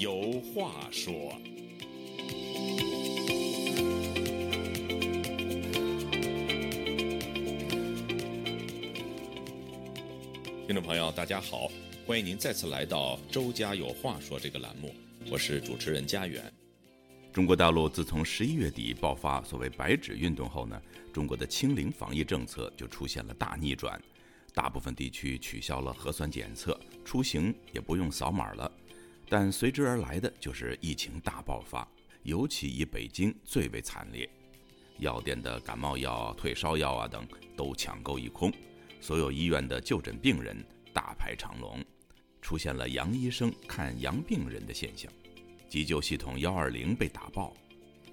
有话说。听众朋友，大家好，欢迎您再次来到《周家有话说》这个栏目，我是主持人家园。中国大陆自从十一月底爆发所谓“白纸运动”后呢，中国的清零防疫政策就出现了大逆转，大部分地区取消了核酸检测，出行也不用扫码了。但随之而来的就是疫情大爆发，尤其以北京最为惨烈，药店的感冒药、退烧药啊等都抢购一空。所有医院的就诊病人大排长龙，出现了杨医生看杨病人的现象，急救系统幺二零被打爆，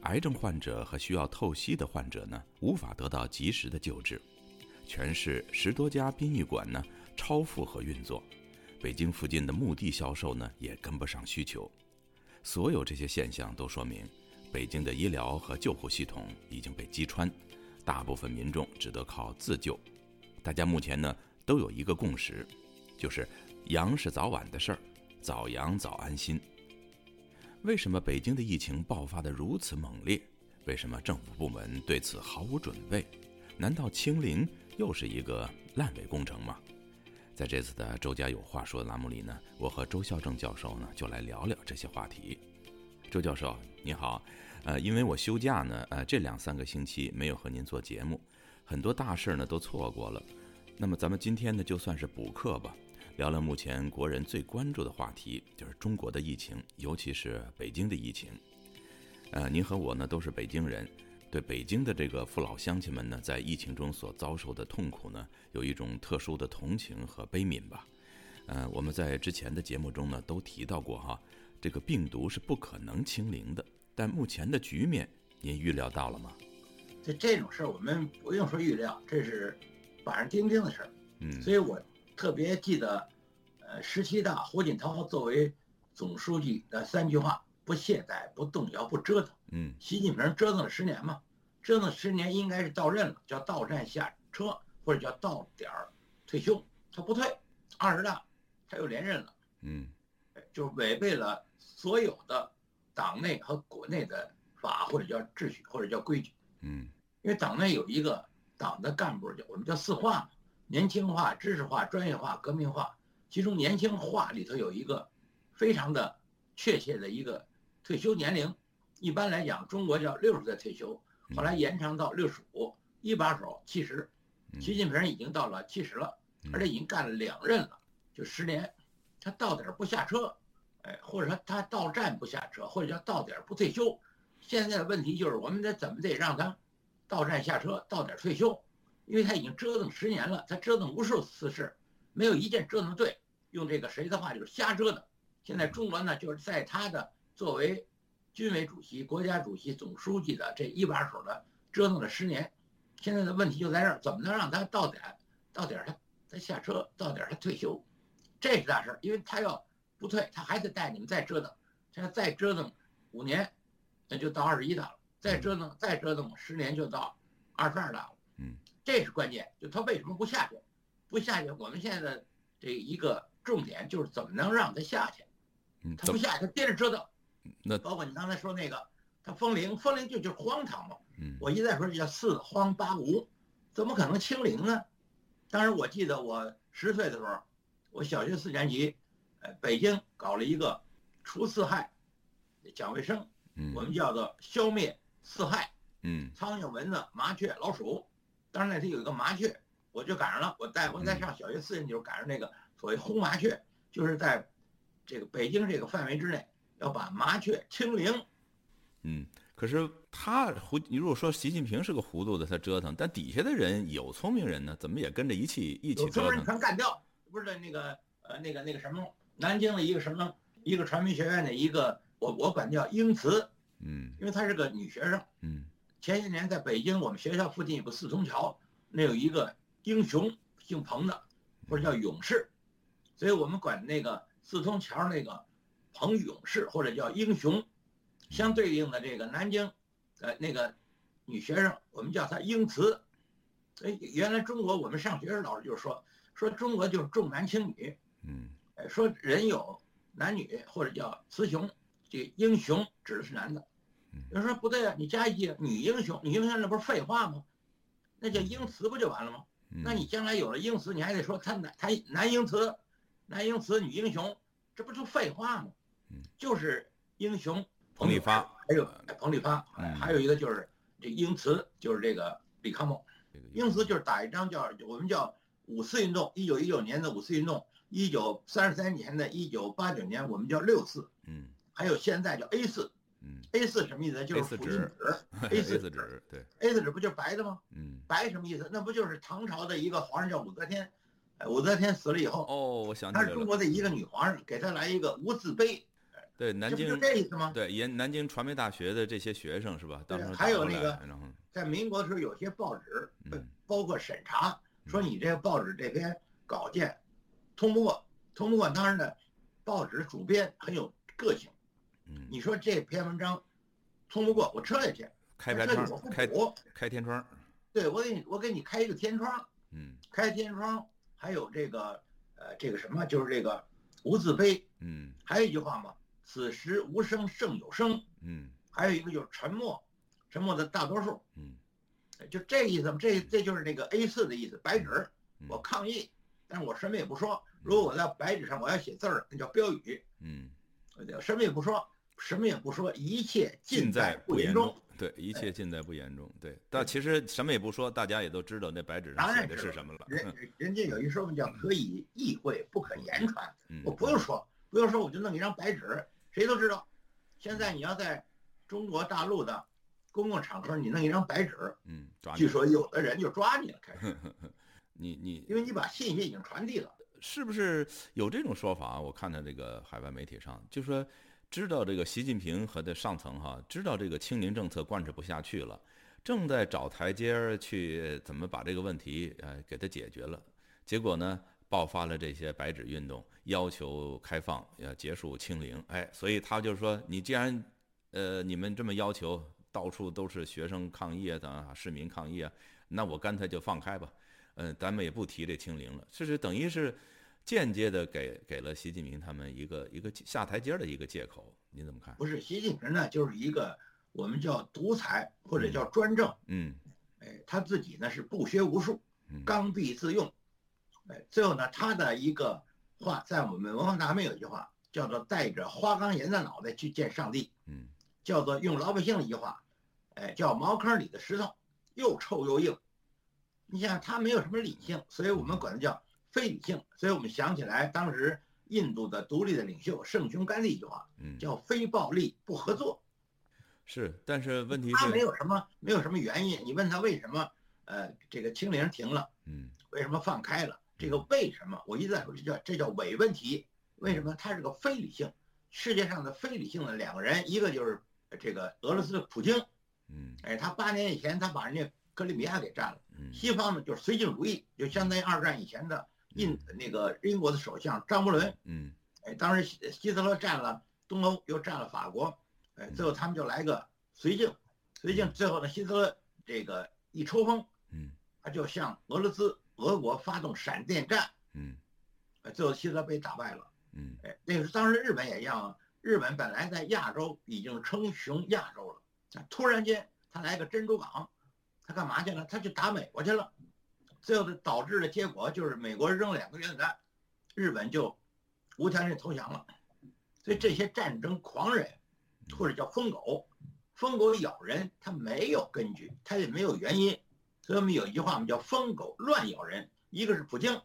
癌症患者和需要透析的患者呢无法得到及时的救治，全市十多家殡仪馆呢超负荷运作，北京附近的墓地销售呢也跟不上需求，所有这些现象都说明，北京的医疗和救护系统已经被击穿，大部分民众只得靠自救。大家目前呢都有一个共识，就是阳是早晚的事儿，早阳早安心。为什么北京的疫情爆发的如此猛烈？为什么政府部门对此毫无准备？难道清零又是一个烂尾工程吗？在这次的《周家有话说》栏目里呢，我和周孝正教授呢就来聊聊这些话题。周教授你好，呃，因为我休假呢，呃，这两三个星期没有和您做节目。很多大事呢都错过了，那么咱们今天呢就算是补课吧，聊聊目前国人最关注的话题，就是中国的疫情，尤其是北京的疫情。呃，您和我呢都是北京人，对北京的这个父老乡亲们呢在疫情中所遭受的痛苦呢，有一种特殊的同情和悲悯吧。呃，我们在之前的节目中呢都提到过哈，这个病毒是不可能清零的，但目前的局面您预料到了吗？就这种事儿，我们不用说预料，这是板上钉钉的事儿。嗯，所以我特别记得，呃，十七大胡锦涛作为总书记的三句话：不懈怠、不动摇、不折腾。嗯，习近平折腾了十年嘛，折腾十年应该是到任了，叫到站下车，或者叫到点儿退休。他不退，二十大他又连任了。嗯，就违背了所有的党内和国内的法，或者叫秩序，或者叫规矩。嗯。因为党内有一个党的干部叫我们叫四化嘛，年轻化、知识化、专业化、革命化。其中年轻化里头有一个非常的确切的一个退休年龄，一般来讲中国叫六十岁退休，后来延长到六十五，一把手七十。习近平已经到了七十了，而且已经干了两任了，就十年，他到点不下车，哎，或者说他到站不下车，或者叫到点不退休。现在的问题就是我们得怎么得让他。到站下车，到点退休，因为他已经折腾十年了，他折腾无数次事，没有一件折腾对。用这个谁的话就是瞎折腾。现在中国呢，就是在他的作为军委主席、国家主席、总书记的这一把手的折腾了十年，现在的问题就在这儿，怎么能让他到点到点他他下车，到点他退休，这是大事儿，因为他要不退，他还得带你们再折腾，现在再折腾五年，那就到二十一大了。再折腾，再折腾，十年就到二十二大了。嗯，这是关键。就他为什么不下去？不下去，我们现在的这一个重点就是怎么能让他下去。嗯，他不下去，他接着折腾。那包括你刚才说那个，他封零，封零就就是荒唐嘛。嗯，我一再说这叫四荒八无，怎么可能清零呢？当时我记得我十岁的时候，我小学四年级，呃，北京搞了一个除四害讲卫生，我们叫做消灭。四害，嗯，苍蝇、蚊子、麻雀、老鼠，当时那天有一个麻雀，我就赶上了。我带我在上小学四年级时候赶上那个所谓轰麻雀，就是在这个北京这个范围之内要把麻雀清零。嗯，可是他胡，你如果说习近平是个糊涂的，他折腾，但底下的人有聪明人呢，怎么也跟着一起一起折腾？聪明人全干掉，不是那个呃那个那个什么，南京的一个什么一个传媒学院的一个，我我管叫英慈。嗯，因为她是个女学生。嗯，前些年在北京，我们学校附近有个四通桥，那有一个英雄，姓彭的，或者叫勇士，所以我们管那个四通桥那个彭勇士或者叫英雄，相对应的这个南京，呃，那个女学生，我们叫她英慈。哎，原来中国我们上学时老师就说，说中国就是重男轻女。嗯，说人有男女或者叫雌雄。这英雄指的是男的。有人说不对啊，你加一句女英雄，女英雄那不是废话吗？那叫英雌不就完了吗？那你将来有了英雌，你还得说他男他男英雌，男英雌女英雄，这不就废话吗？就是英雄彭丽发，还有彭丽发，还有一个就是这英雌，就是这个李康梦。英雌就是打一张叫我们叫五四运动，一九一九年的五四运动，一九三十三年的一九八九年我们叫六四，嗯，还有现在叫 A 四。嗯，A 四什么意思？就是复印纸。A 四纸，对，A 四纸不就是白的吗？嗯，白什么意思？那不就是唐朝的一个皇上叫武则天？哎，武则天死了以后，哦，我想起来了，他是中国的一个女皇上，给她来一个无字碑。对，南京就这意思吗？对，沿南京传媒大学的这些学生是吧？当时还有那个，在民国的时候，有些报纸，包括审查，说你这个报纸这篇稿件通不过，通不过。当然呢，报纸主编很有个性。嗯，你说这篇文章通不过，我撤下去，开天窗，开开天窗，对我给你，我给你开一个天窗，嗯，开天窗，还有这个呃这个什么，就是这个无字碑，嗯，还有一句话嘛，此时无声胜有声，嗯，还有一个就是沉默，沉默的大多数，嗯，就这意思嘛，这这就是那个 A 四的意思，白纸，我抗议，但是我什么也不说，如果我在白纸上我要写字儿，那叫标语，嗯，什么也不说。什么也不说，一切尽在不言中。对，一切尽在不言中。对，但其实什么也不说，大家也都知道那白纸上写的是什么了。人人家有一说法叫“可以意会，不可言传”。嗯，我不用说，不用说，我就弄一张白纸，谁都知道。现在你要在中国大陆的公共场合，你弄一张白纸，嗯，据说有的人就抓你了，开始。你你，因为你把信息已经传递了，是不是有这种说法？我看到这个海外媒体上就说。知道这个习近平和的上层哈，知道这个清零政策贯彻不下去了，正在找台阶儿去怎么把这个问题呃给它解决了。结果呢，爆发了这些白纸运动，要求开放，要结束清零。哎，所以他就是说，你既然呃你们这么要求，到处都是学生抗议啊，等市民抗议啊，那我干脆就放开吧，嗯，咱们也不提这清零了。这是等于是。间接的给给了习近平他们一个一个下台阶的一个借口，你怎么看？不是习近平呢，就是一个我们叫独裁或者叫专政，嗯，哎，他自己呢是不学无术，刚愎自用，哎，最后呢，他的一个话在我们文化大革命有一句话叫做带着花岗岩的脑袋去见上帝，嗯，叫做用老百姓的一句话，哎，叫茅坑里的石头，又臭又硬。你想他没有什么理性，所以我们管他叫。非理性，所以我们想起来当时印度的独立的领袖圣雄甘地一句话，嗯，叫非暴力不合作。是，但是问题是他没有什么没有什么原因。你问他为什么，呃，这个清零停了，嗯，为什么放开了？这个为什么？我一直在说这叫这叫伪问题。为什么？它是个非理性，世界上的非理性的两个人，一个就是这个俄罗斯的普京，嗯，哎，他八年以前他把人家克里米亚给占了，嗯，西方呢就是绥靖主义，就相当于二战以前的。印那个英国的首相张伯伦，嗯，哎，当时希希特勒占了东欧，又占了法国，哎，最后他们就来个绥靖，绥靖最后呢，希特勒这个一抽风，嗯，他就向俄罗斯俄国发动闪电战，嗯，哎，最后希特勒被打败了，嗯，哎，那个时当时日本也一样，日本本来在亚洲已经称雄亚洲了，突然间他来个珍珠港，他干嘛去了？他去打美国去了。最后的导致的结果就是美国扔两个原子弹，日本就无条件投降了。所以这些战争狂人，或者叫疯狗，疯狗咬人，他没有根据，他也没有原因。所以我们有一句话，我们叫疯狗乱咬人。一个是普京，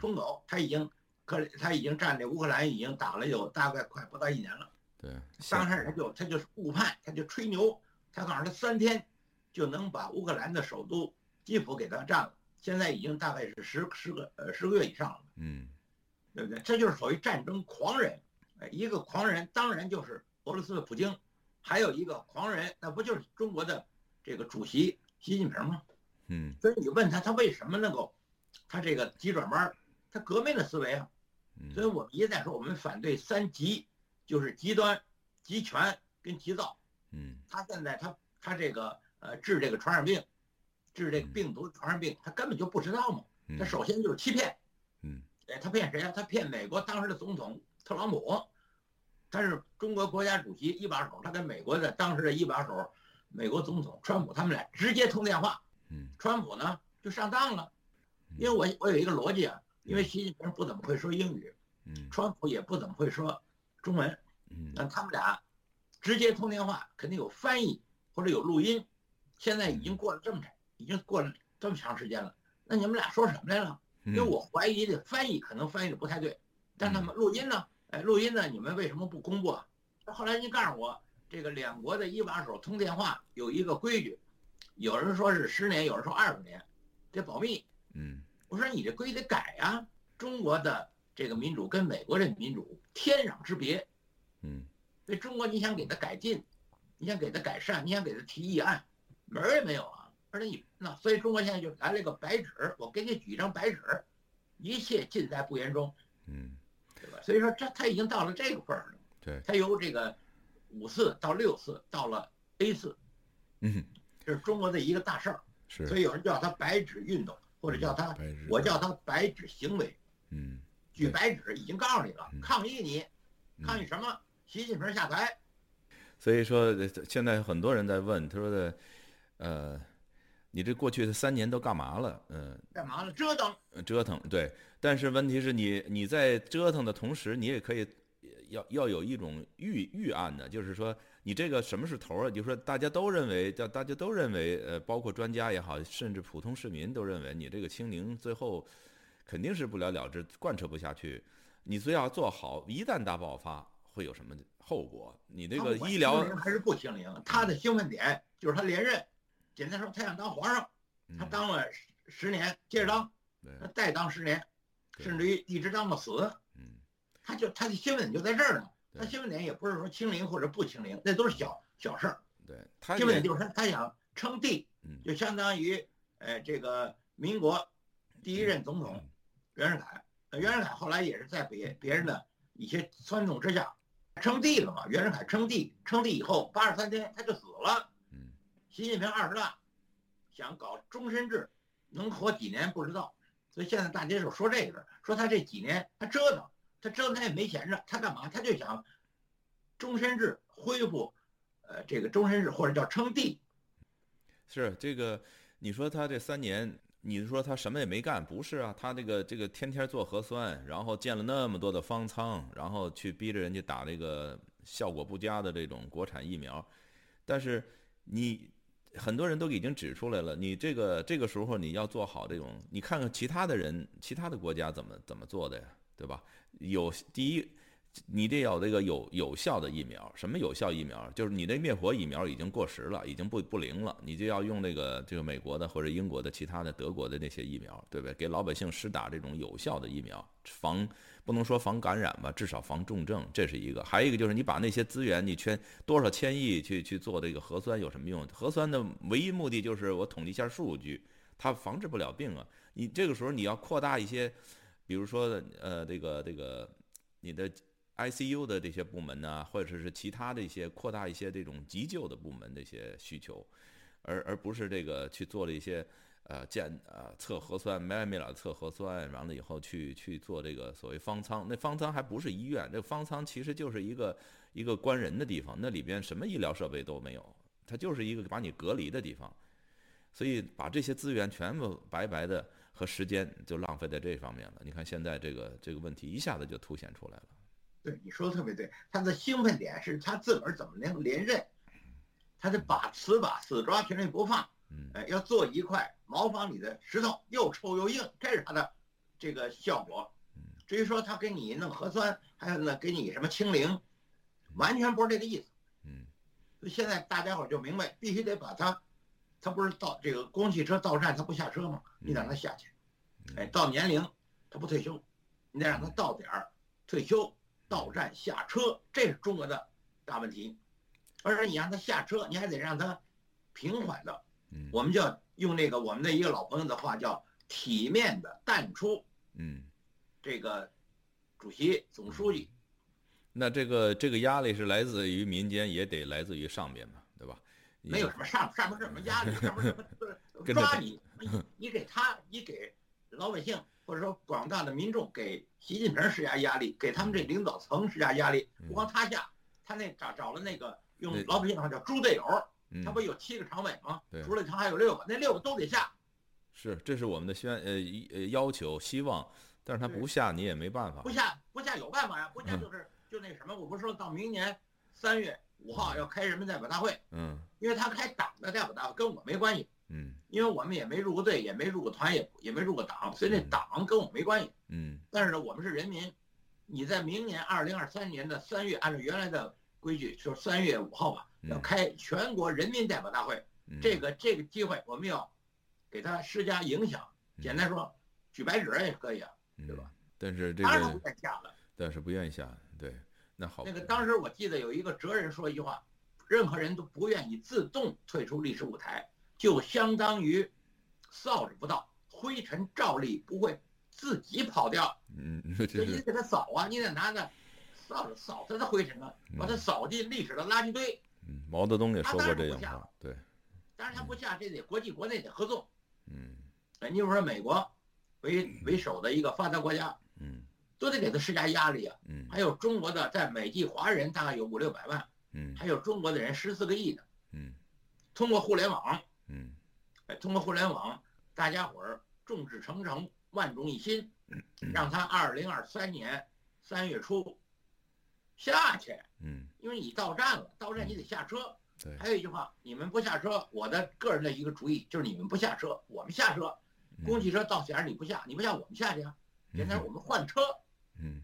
疯狗，他已经可他已经占领乌克兰，已经打了有大概快不到一年了。对，刚开始他就他就是误判，他就吹牛，他告诉他三天就能把乌克兰的首都基辅给他占了。现在已经大概是十十个呃十个月以上了，嗯，对不对？这就是所谓战争狂人，哎，一个狂人当然就是俄罗斯的普京，还有一个狂人，那不就是中国的这个主席习近平嘛？嗯，所以你问他，他为什么能够，他这个急转弯，他革命的思维啊，所以我们一再说，我们反对三极，就是极端、极权跟急躁，嗯，他现在他他这个呃治这个传染病。治这个病毒传染病，他根本就不知道嘛。他首先就是欺骗，嗯，哎，他骗谁啊？他骗美国当时的总统特朗普，他是中国国家主席一把手，他跟美国的当时的一把手，美国总统川普他们俩直接通电话。嗯，川普呢就上当了，因为我我有一个逻辑啊，因为习近平不怎么会说英语，嗯川普也不怎么会说中文，嗯那他们俩直接通电话，肯定有翻译或者有录音。现在已经过了这么长，已经过了这么长时间了，那你们俩说什么来了？因为我怀疑这翻译可能翻译的不太对，但他们录音呢？哎，录音呢？你们为什么不公布啊？后来您告诉我，这个两国的一把手通电话有一个规矩，有人说是十年，有人说二十年，得保密。嗯我说你这规得改呀、中国的这个民主跟美国这民主天壤之别。嗯所以中国你想给他改进，你想给他改善，你想给他提议案，门儿也没有啊！而且你那，所以中国现在就来了一个白纸，我给你举一张白纸，一切尽在不言中，嗯，对吧？所以说这他已经到了这个份儿了，对，他由这个五次到六次，到了 A 次，嗯这是中国的一个大事儿。是，所以有人叫它白纸运动，或者叫它，我叫它白纸行为。嗯举白纸已经告诉你了嗯，抗议你，嗯抗议什么？习近平下台。所以说，呃现在很多人在问，他说的，呃，你这过去的三年都干嘛了？嗯、干嘛了？折腾。折腾，对。但是问题是你你在折腾的同时，你也可以要要有一种预预案的，就是说你这个什么是头儿啊？就是说大家都认为，叫大家都认为，呃，包括专家也好，甚至普通市民都认为，你这个清零最后肯定是不了了之，贯彻不下去。你最要做好，一旦大爆发会有什么后果？你这个医疗还是不清零，他的兴奋点就是他连任。简单说，他想当皇上，他嗯当了十十年，接着当，对再当十年，甚至于一直当到死。嗯他就他的新闻点就在这儿呢。他对兴奋点也不是说清零或者不清零，那都是小小事儿。对，他兴奋点就是他他想称帝，嗯就相当于呃这个民国第一任总统袁世凯。呃袁世凯后来也是在别别人的一些撺动之下称帝了嘛。袁世凯称帝，称帝以后八十三天他就死了。嗯习近平二十大想搞终身制，能活几年不知道。所以现在大街上说这个，说他这几年他折腾，他折腾他也没闲着，他干嘛？他就想终身制恢复，呃，这个终身制或者叫称帝。是这个，你说他这三年，你说他什么也没干，不是啊？他这个这个天天做核酸，然后建了那么多的方舱，然后去逼着人家打这个效果不佳的这种国产疫苗，但是你很多人都已经指出来了，你这个这个时候你要做好这种，你看看其他的人，其他的国家怎么怎么做的呀，对吧？有第一。你得有这个有有效的疫苗，什么有效疫苗？就是你的灭活疫苗已经过时了，已经不不灵了，你就要用那个这个美国的或者英国的其他的德国的那些疫苗，对不对？给老百姓施打这种有效的疫苗，防不能说防感染吧，至少防重症，这是一个。还有一个就是你把那些资源，你圈多少千亿去去做这个核酸有什么用？核酸的唯一目的就是我统计一下数据，它防治不了病啊。你这个时候你要扩大一些，比如说呃这个这个你的。ICU 的这些部门呢，或者是其他的一些扩大一些这种急救的部门的一些需求，而而不是这个去做了一些呃建呃测核酸没完没了测核酸，完了以后去去做这个所谓方舱，那方舱还不是医院，这方舱其实就是一个一个关人的地方，那里边什么医疗设备都没有，它就是一个把你隔离的地方，所以把这些资源全部白白的和时间就浪费在这方面了。你看现在这个这个问题一下子就凸显出来了。对，你说的特别对，他的兴奋点是他自个儿怎么能连任，他得把死把死抓群里不放，嗯哎，要做一块茅房里的石头，又臭又硬，这是他的这个效果。至于说他给你弄核酸，还有呢给你什么清零，完全不是这个意思。嗯所以现在大家伙就明白，必须得把他，他不是到这个公共汽车到站他不下车吗？你让他下去，哎，到年龄他不退休，你得让他到点儿退休。到站下车，这是中国的大问题。而且你让他下车，你还得让他平缓的，嗯我们叫用那个我们的一个老朋友的话叫体面的淡出。嗯，这个主席、总书记，那这个这个压力是来自于民间，也得来自于上边嘛，对吧？没有什么上上面什么压力，上面什么 抓，你你给他，你给老百姓或者说广大的民众给习近平施加压力，给他们这领导层施加压力，不光他下，他那找找了那个用老百姓话叫猪队友，嗯他不有七个常委吗对？除了他还有六个，那六个都得下。是，这是我们的宣呃呃要求希望，但是他不下你也没办法不。下不下有办法呀，不下就是就那什么，我不是说到明年三月五号要开人民代表大会，嗯因为他开党的代表大会跟我没关系，嗯因为我们也没入过队，也没入过团，也也没入过党，所以这党跟我没关系。嗯但是呢，我们是人民，你在明年二零二三年的三月，按照原来的规矩，就是三月五号吧，嗯要开全国人民代表大会。嗯，这个这个机会，我们要给他施加影响。简单说，举白纸也可以啊，对吧嗯？但是这个当然他不个愿意下了。但是不愿意下，对，那好。那个当时我记得有一个哲人说一句话：任何人都不愿意自动退出历史舞台，就相当于扫帚不到，灰尘照例不会自己跑掉。嗯，所以你得给它扫啊，你得拿着扫帚扫它的灰尘啊，把它扫进历史的垃圾堆。嗯，毛泽东也说过这样话了，对，当然他不下，这得国际国内得合作。嗯哎，你比如说美国为为首的一个发达国家，嗯都得给他施加压力啊。嗯还有中国的在美籍华人大概有五六百万，嗯还有中国的人十四个亿的，嗯通过互联网，嗯哎，通过互联网，大家伙儿众志成城，万众一心，让他二零二三年三月初下去。嗯，因为你到站了，到站你得下车。对，还有一句话，你们不下车，我的个人的一个主意就是你们不下车，我们下车。公汽车到点儿你不下，你不下我们下去啊。简单说，我们换车，嗯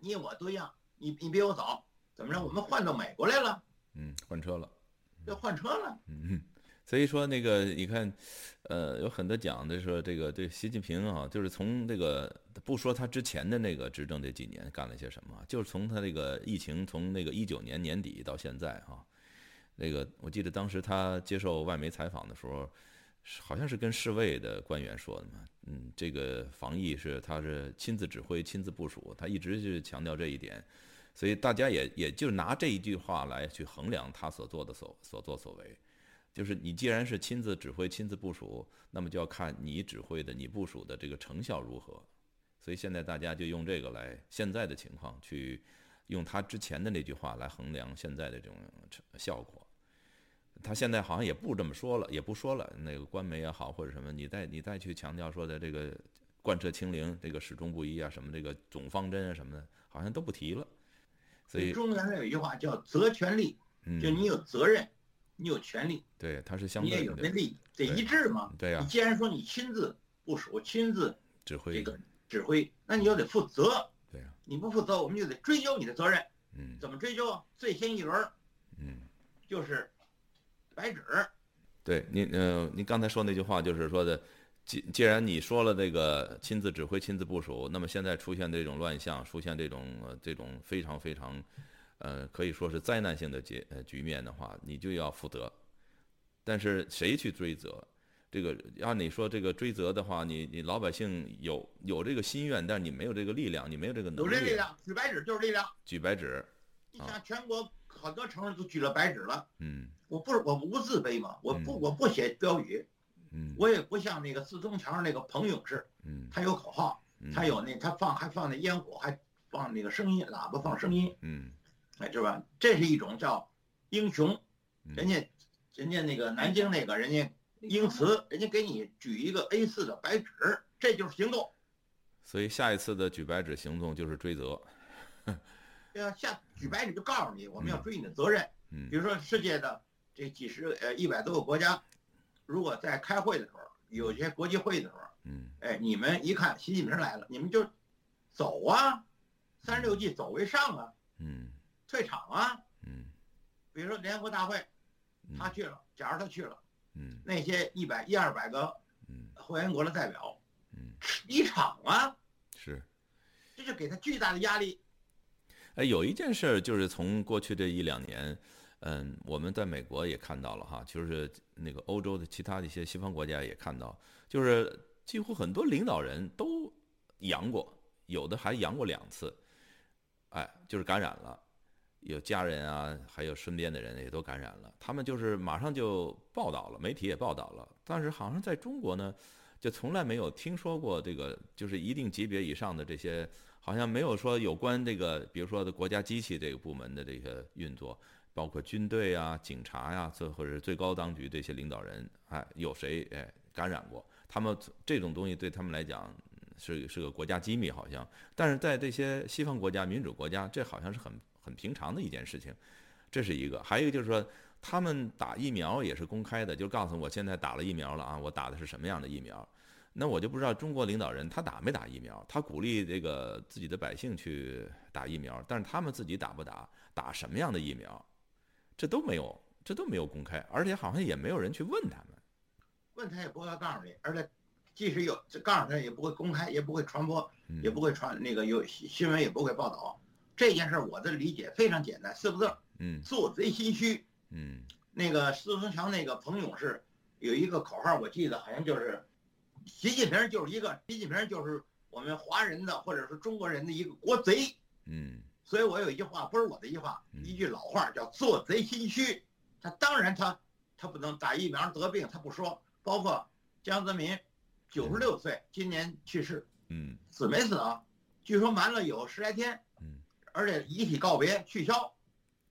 你我都一样，你你比我早，怎么着？我们换到美国来了，嗯换车了。要换车了。嗯，所以说那个你看，呃，有很多讲的说这个对习近平啊，就是从这个不说他之前的那个执政这几年干了些什么，就是从他这个疫情从那个一九年年底到现在啊，那个我记得当时他接受外媒采访的时候，好像是跟世卫的官员说的嘛，嗯，这个防疫是他是亲自指挥、亲自部署，他一直是强调这一点。所以大家也也就拿这一句话来去衡量他所做的所所作所为，就是你既然是亲自指挥、亲自部署，那么就要看你指挥的、你部署的这个成效如何。所以现在大家就用这个来现在的情况去用他之前的那句话来衡量现在的这种成效果。他现在好像也不这么说了，也不说了。那个官媒也好或者什么，你再你再去强调说的这个贯彻清零，这个始终不移啊，什么这个总方针啊什么的，好像都不提了。所以，中原来有一句话叫“责权利”，嗯，就你有责任，你有权利，对，它是相你也对，有那利益，得一致嘛。对呀、你既然说你亲自部署、亲自指挥这个指挥，那你就得负责。对呀、你不负责，我们就得追究你的责任。嗯怎么追究啊？最先一轮儿嗯，就是白纸，对您呃，您刚才说那句话就是说的，既既然你说了这个亲自指挥、亲自部署，那么现在出现这种乱象，出现这种呃这种非常非常呃可以说是灾难性的结呃局面的话，你就要负责。但是谁去追责？这个按你说这个追责的话，你你老百姓有有这个心愿，但是你没有这个力量，你没有这个能力，有这力量，举白纸就是力量。举白纸，你想，全国很多城市都举了白纸了，嗯我不是我不自卑嘛，我不嗯我不写标语，嗯我也不像那个四通桥那个彭勇士，嗯，他有口号，嗯他有那他放还放那烟火，还放那个声音喇叭放声音，嗯哎，是吧？这是一种叫英雄，嗯人家人家那个南京那个人家英词，人家给你举一个 A 四的白纸，这就是行动。所以下一次的举白纸行动就是追责，对啊，下 举白纸就告诉你，我们要追你的责任。嗯比如说世界的这几十呃一百多个国家，如果在开会的时候，有些国际会议的时候，嗯哎，你们一看习近平来了，你们就走啊，三十六计走为上啊，嗯退场啊。嗯比如说联合国大会，嗯他去了，假如他去了，嗯那些一百一二百个嗯会员国的代表嗯，离场啊，是。这就给他巨大的压力。哎，有一件事儿就是从过去这一两年，嗯，我们在美国也看到了哈，就是那个欧洲的其他的一些西方国家也看到，就是几乎很多领导人都阳过，有的还阳过两次，哎，就是感染了，有家人啊，还有身边的人也都感染了，他们就是马上就报道了，媒体也报道了，但是好像在中国呢，就从来没有听说过这个，就是一定级别以上的这些，好像没有说有关这个，比如说的国家机器这个部门的这个运作，包括军队啊、警察呀，这或者最高当局这些领导人，哎，有谁哎感染过？他们这种东西对他们来讲是是个国家机密，好像，但是在这些西方国家、民主国家，这好像是很很平常的一件事情。这是一个，还有一个就是说。他们打疫苗也是公开的，就告诉我现在打了疫苗了啊，我打的是什么样的疫苗？那我就不知道中国领导人他打没打疫苗？他鼓励这个自己的百姓去打疫苗，但是他们自己打不打？打什么样的疫苗？这都没有，这都没有公开，而且好像也没有人去问他们。问他也不会告诉你，而且即使有告诉他，也不会公开，也不会传播，也不会传那个有新闻也不会报道。这件事我的理解非常简单，四个字嗯，做贼心虚。嗯，那个四通桥那个彭勇是有一个口号，我记得好像就是习近平就是一个习近平就是我们华人的或者是中国人的一个国贼。嗯，所以我有一句话不是我的一句话，一句老话叫做贼心虚。他当然他他不能打疫苗得病，他不说。包括江泽民九十六岁今年去世，嗯，死没死啊？据说瞒了有十来天，嗯，而且遗体告别取消。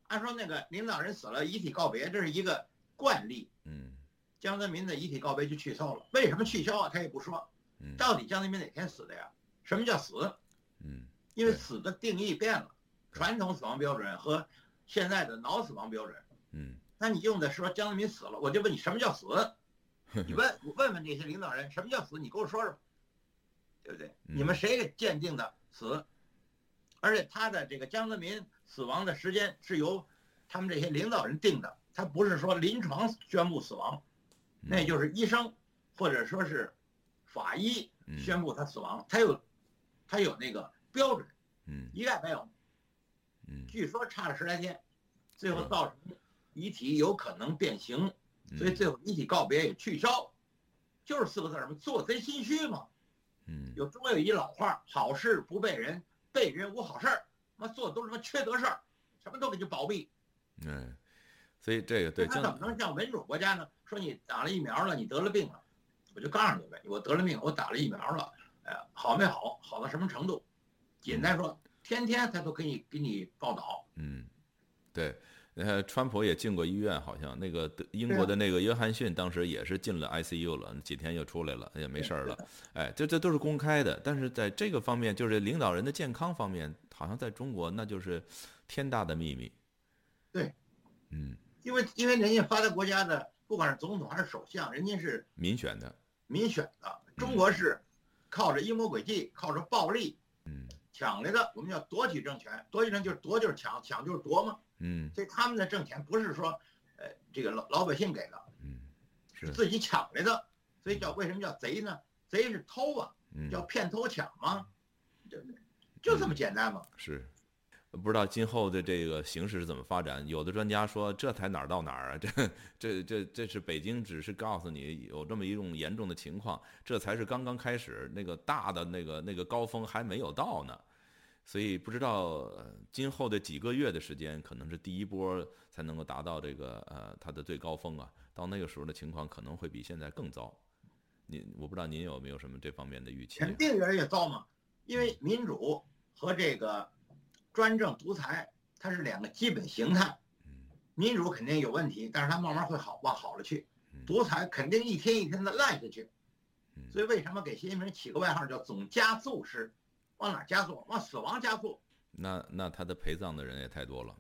按说那个领导人死了，遗体告别，这是一个惯例。嗯，江泽民的遗体告别就取消了，为什么取消啊？他也不说。嗯，到底江泽民哪天死的呀？什么叫死？嗯，因为死的定义变了，传统死亡标准和现在的脑死亡标准。嗯，那你用的说江泽民死了，我就问你什么叫死？你问问问那些领导人什么叫死？你给我说说，对不对？你们谁给鉴定的死？而且他的这个江泽民。死亡的时间是由他们这些领导人定的，他不是说临床宣布死亡，那就是医生或者说是法医宣布他死亡，他有他有那个标准，一概没有。据说差了十来天，最后造成遗体有可能变形，所以最后遗体告别也取消，就是四个字什么做贼心虚嘛。有中国有一老话，好事不被人，被人无好事儿。他做的都是什么缺德事儿，什么都给你保密。嗯，所以这个对，他怎么能像民主国家呢？说你打了疫苗了，你得了病了，我就告诉你呗，我得了病，我打了疫苗了，哎，好没好，好到什么程度？简单说，天天他都给你给你报道。嗯，对。呃，川普也进过医院，好像那个英国的那个约翰逊当时也是进了 ICU 了，几天又出来了，也没事儿了。哎，这这都是公开的，但是在这个方面，就是领导人的健康方面，好像在中国那就是天大的秘密。对，嗯，因为因为人家发达国家的，不管是总统还是首相，人家是民选的，民选的。中国是靠着阴谋诡计，靠着暴力，嗯，抢来的。我们叫夺取政权，夺取政就是夺就是抢，抢就是夺嘛。嗯，所以他们的挣钱不是说，呃，这个老老百姓给的，嗯，是自己抢来的，所以叫为什么叫贼呢？贼是偷啊，叫骗偷抢吗？对不对？就这么简单嘛。是，不知道今后的这个形势是怎么发展。有的专家说，这才哪儿到哪儿啊？这这这这是北京只是告诉你有这么一种严重的情况，这才是刚刚开始，那个大的那个那个高峰还没有到呢。所以不知道今后的几个月的时间，可能是第一波才能够达到这个呃它的最高峰啊。到那个时候的情况可能会比现在更糟。您我不知道您有没有什么这方面的预期？肯定越来越糟嘛，因为民主和这个专政独裁它是两个基本形态。民主肯定有问题，但是它慢慢会好往好了去。独裁肯定一天一天的烂下去。所以为什么给习近平起个外号叫总加速师？往哪加速？往死亡加速。那那他的陪葬的人也太多了。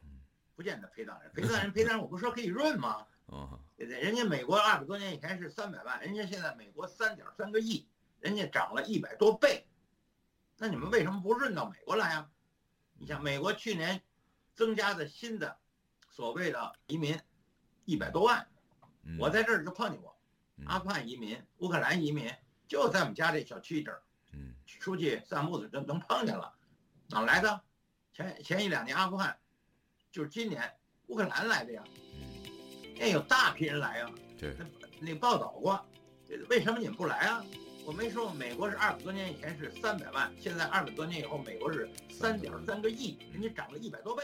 不见得陪葬人，陪葬人陪葬人，我不是说可以润吗？哦，对对？人家美国二百多年以前是三百万，人家现在美国三点三个亿，人家涨了一百多倍。那你们为什么不润到美国来啊？你像美国去年增加的新的所谓的移民一百多万，我在这儿就碰见过，阿富汗移民、乌克兰移民，就在我们家这小区这儿。嗯，出去散步的就能碰见了，哪来的？前前一两年阿富汗，就是今年乌克兰来的呀。嗯，那有大批人来呀。对，那报道过，为什么你们不来啊？我没说美国是二百多年以前是三百万，现在二百多年以后美国是三点三个亿，人家涨了一百多倍。